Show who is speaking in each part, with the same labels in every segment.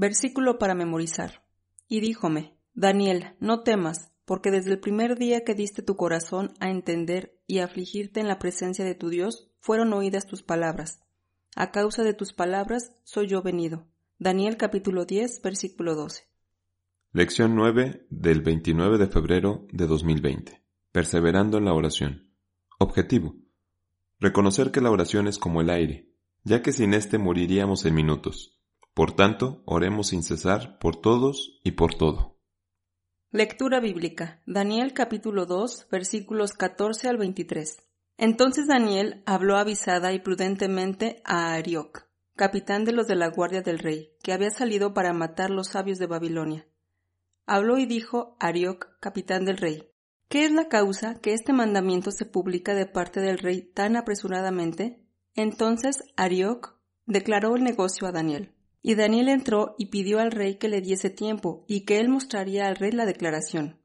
Speaker 1: Versículo para memorizar. Y díjome, Daniel, no temas, porque desde el primer día que diste tu corazón a entender y afligirte en la presencia de tu Dios, fueron oídas tus palabras. A causa de tus palabras soy yo venido. Daniel capítulo 10, versículo 12.
Speaker 2: Lección 9 del 29 de febrero de 2020. Perseverando en la oración. Objetivo. Reconocer que la oración es como el aire, ya que sin éste moriríamos en minutos. Por tanto, oremos sin cesar por todos y por todo.
Speaker 1: Lectura bíblica. Daniel capítulo 2, versículos 14 al 23. Entonces Daniel habló avisada y prudentemente a Arioc, capitán de los de la guardia del rey, que había salido para matar los sabios de Babilonia. Habló y dijo Arioc, capitán del rey, ¿qué es la causa que este mandamiento se publica de parte del rey tan apresuradamente? Entonces Arioc declaró el negocio a Daniel. Y Daniel entró y pidió al rey que le diese tiempo y que él mostraría al rey la declaración.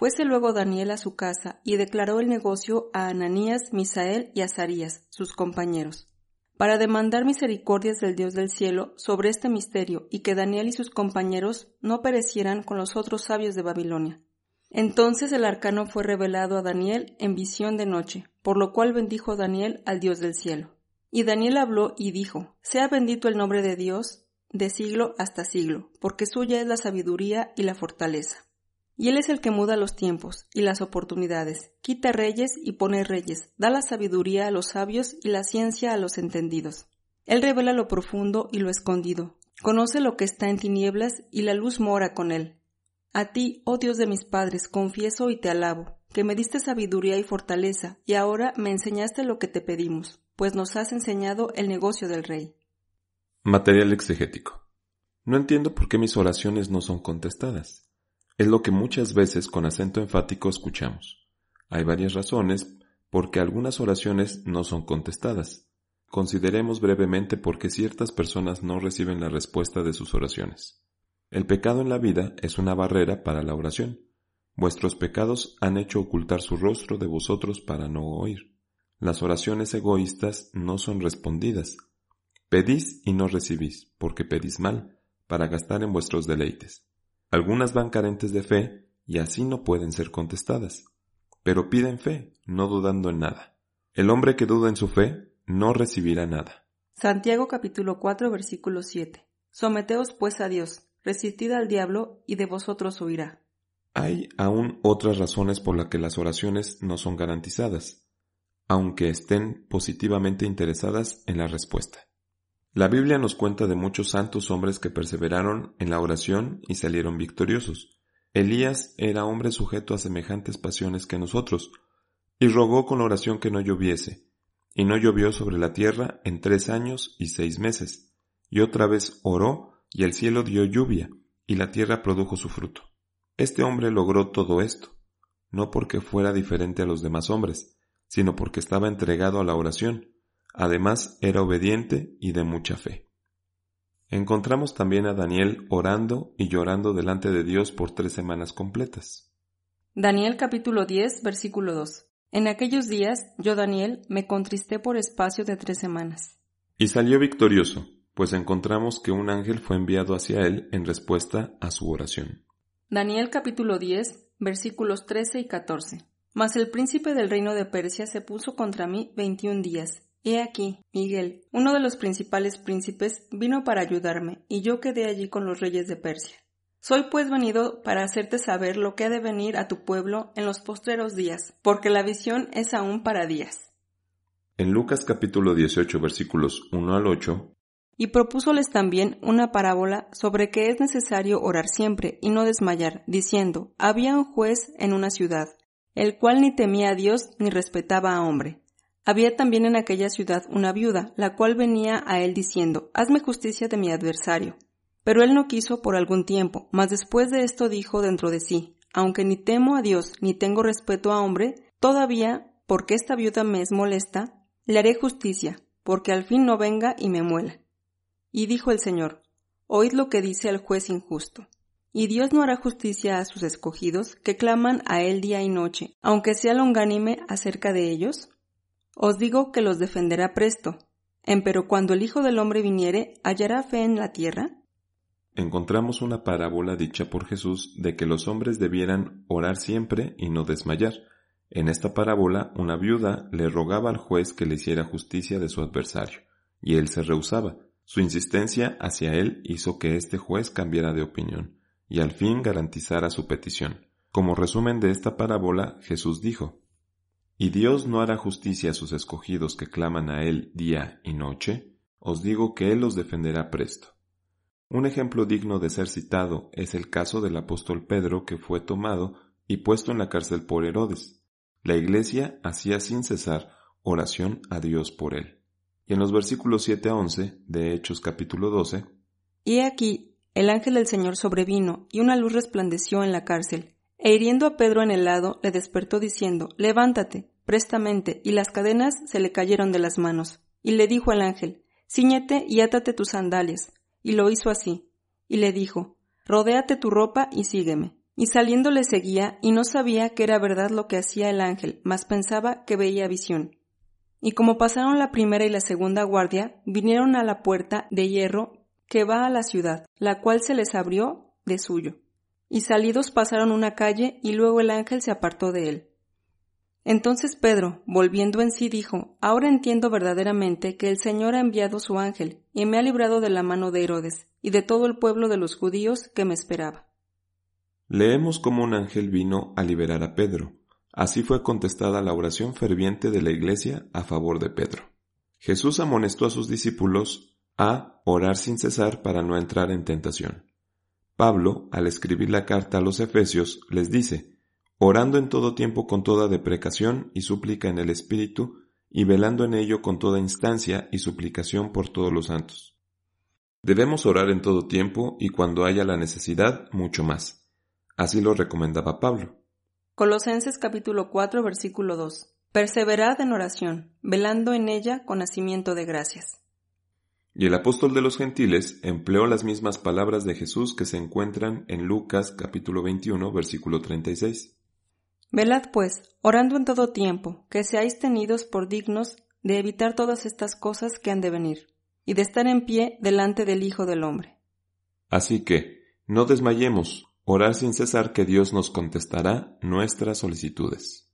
Speaker 1: Fuese luego Daniel a su casa y declaró el negocio a Ananías, Misael y Azarías, sus compañeros, para demandar misericordias del Dios del cielo sobre este misterio y que Daniel y sus compañeros no perecieran con los otros sabios de Babilonia. Entonces el arcano fue revelado a Daniel en visión de noche, por lo cual bendijo Daniel al Dios del cielo. Y Daniel habló y dijo, Sea bendito el nombre de Dios, de siglo hasta siglo, porque suya es la sabiduría y la fortaleza. Y Él es el que muda los tiempos y las oportunidades, quita reyes y pone reyes, da la sabiduría a los sabios y la ciencia a los entendidos. Él revela lo profundo y lo escondido, conoce lo que está en tinieblas y la luz mora con Él. A ti, oh Dios de mis padres, confieso y te alabo, que me diste sabiduría y fortaleza, y ahora me enseñaste lo que te pedimos, pues nos has enseñado el negocio del Rey.
Speaker 2: Material exegético. No entiendo por qué mis oraciones no son contestadas. Es lo que muchas veces con acento enfático escuchamos. Hay varias razones por qué algunas oraciones no son contestadas. Consideremos brevemente por qué ciertas personas no reciben la respuesta de sus oraciones. El pecado en la vida es una barrera para la oración. Vuestros pecados han hecho ocultar su rostro de vosotros para no oír. Las oraciones egoístas no son respondidas, Pedís y no recibís, porque pedís mal, para gastar en vuestros deleites. Algunas van carentes de fe y así no pueden ser contestadas. Pero piden fe, no dudando en nada. El hombre que duda en su fe no recibirá nada.
Speaker 1: Santiago capítulo 4 versículo 7. Someteos pues a Dios, resistid al diablo y de vosotros huirá.
Speaker 2: Hay aún otras razones por las que las oraciones no son garantizadas, aunque estén positivamente interesadas en la respuesta. La Biblia nos cuenta de muchos santos hombres que perseveraron en la oración y salieron victoriosos. Elías era hombre sujeto a semejantes pasiones que nosotros, y rogó con oración que no lloviese, y no llovió sobre la tierra en tres años y seis meses, y otra vez oró, y el cielo dio lluvia, y la tierra produjo su fruto. Este hombre logró todo esto, no porque fuera diferente a los demás hombres, sino porque estaba entregado a la oración, Además, era obediente y de mucha fe. Encontramos también a Daniel orando y llorando delante de Dios por tres semanas completas.
Speaker 1: Daniel capítulo 10, versículo 2. En aquellos días, yo Daniel me contristé por espacio de tres semanas.
Speaker 2: Y salió victorioso, pues encontramos que un ángel fue enviado hacia él en respuesta a su oración.
Speaker 1: Daniel capítulo 10, versículos 13 y 14. Mas el príncipe del reino de Persia se puso contra mí veintiún días, He aquí, Miguel, uno de los principales príncipes, vino para ayudarme, y yo quedé allí con los reyes de Persia. Soy pues venido para hacerte saber lo que ha de venir a tu pueblo en los postreros días, porque la visión es aún para días.
Speaker 2: En Lucas capítulo 18 versículos 1 al 8,
Speaker 1: y propúsoles también una parábola sobre que es necesario orar siempre y no desmayar, diciendo, había un juez en una ciudad, el cual ni temía a Dios ni respetaba a hombre. Había también en aquella ciudad una viuda, la cual venía a él diciendo, Hazme justicia de mi adversario. Pero él no quiso por algún tiempo, mas después de esto dijo dentro de sí, Aunque ni temo a Dios ni tengo respeto a hombre, todavía, porque esta viuda me es molesta, le haré justicia, porque al fin no venga y me muela. Y dijo el Señor, Oíd lo que dice el juez injusto. Y Dios no hará justicia a sus escogidos, que claman a Él día y noche, aunque sea longánime acerca de ellos. Os digo que los defenderá presto. Empero cuando el Hijo del Hombre viniere, ¿hallará fe en la tierra?
Speaker 2: Encontramos una parábola dicha por Jesús de que los hombres debieran orar siempre y no desmayar. En esta parábola, una viuda le rogaba al juez que le hiciera justicia de su adversario, y él se rehusaba. Su insistencia hacia él hizo que este juez cambiara de opinión y al fin garantizara su petición. Como resumen de esta parábola, Jesús dijo, ¿Y Dios no hará justicia a sus escogidos que claman a Él día y noche? Os digo que Él los defenderá presto. Un ejemplo digno de ser citado es el caso del apóstol Pedro que fue tomado y puesto en la cárcel por Herodes. La iglesia hacía sin cesar oración a Dios por él. Y en los versículos 7 a 11 de Hechos capítulo 12,
Speaker 1: Y aquí el ángel del Señor sobrevino, y una luz resplandeció en la cárcel, e hiriendo a Pedro en el lado, le despertó diciendo, Levántate, prestamente, y las cadenas se le cayeron de las manos. Y le dijo al ángel, Cíñete y átate tus sandalias. Y lo hizo así. Y le dijo, Rodéate tu ropa y sígueme. Y saliendo le seguía, y no sabía que era verdad lo que hacía el ángel, mas pensaba que veía visión. Y como pasaron la primera y la segunda guardia, vinieron a la puerta de hierro que va a la ciudad, la cual se les abrió de suyo. Y salidos pasaron una calle y luego el ángel se apartó de él. Entonces Pedro, volviendo en sí, dijo, Ahora entiendo verdaderamente que el Señor ha enviado su ángel y me ha librado de la mano de Herodes y de todo el pueblo de los judíos que me esperaba.
Speaker 2: Leemos cómo un ángel vino a liberar a Pedro. Así fue contestada la oración ferviente de la iglesia a favor de Pedro. Jesús amonestó a sus discípulos a. Orar sin cesar para no entrar en tentación. Pablo, al escribir la carta a los Efesios, les dice, orando en todo tiempo con toda deprecación y súplica en el Espíritu, y velando en ello con toda instancia y suplicación por todos los santos. Debemos orar en todo tiempo y cuando haya la necesidad, mucho más. Así lo recomendaba Pablo.
Speaker 1: Colosenses capítulo 4 versículo 2. Perseverad en oración, velando en ella con nacimiento de gracias.
Speaker 2: Y el apóstol de los gentiles empleó las mismas palabras de Jesús que se encuentran en Lucas capítulo 21 versículo 36.
Speaker 1: Velad pues, orando en todo tiempo, que seáis tenidos por dignos de evitar todas estas cosas que han de venir, y de estar en pie delante del Hijo del Hombre.
Speaker 2: Así que, no desmayemos, orar sin cesar que Dios nos contestará nuestras solicitudes.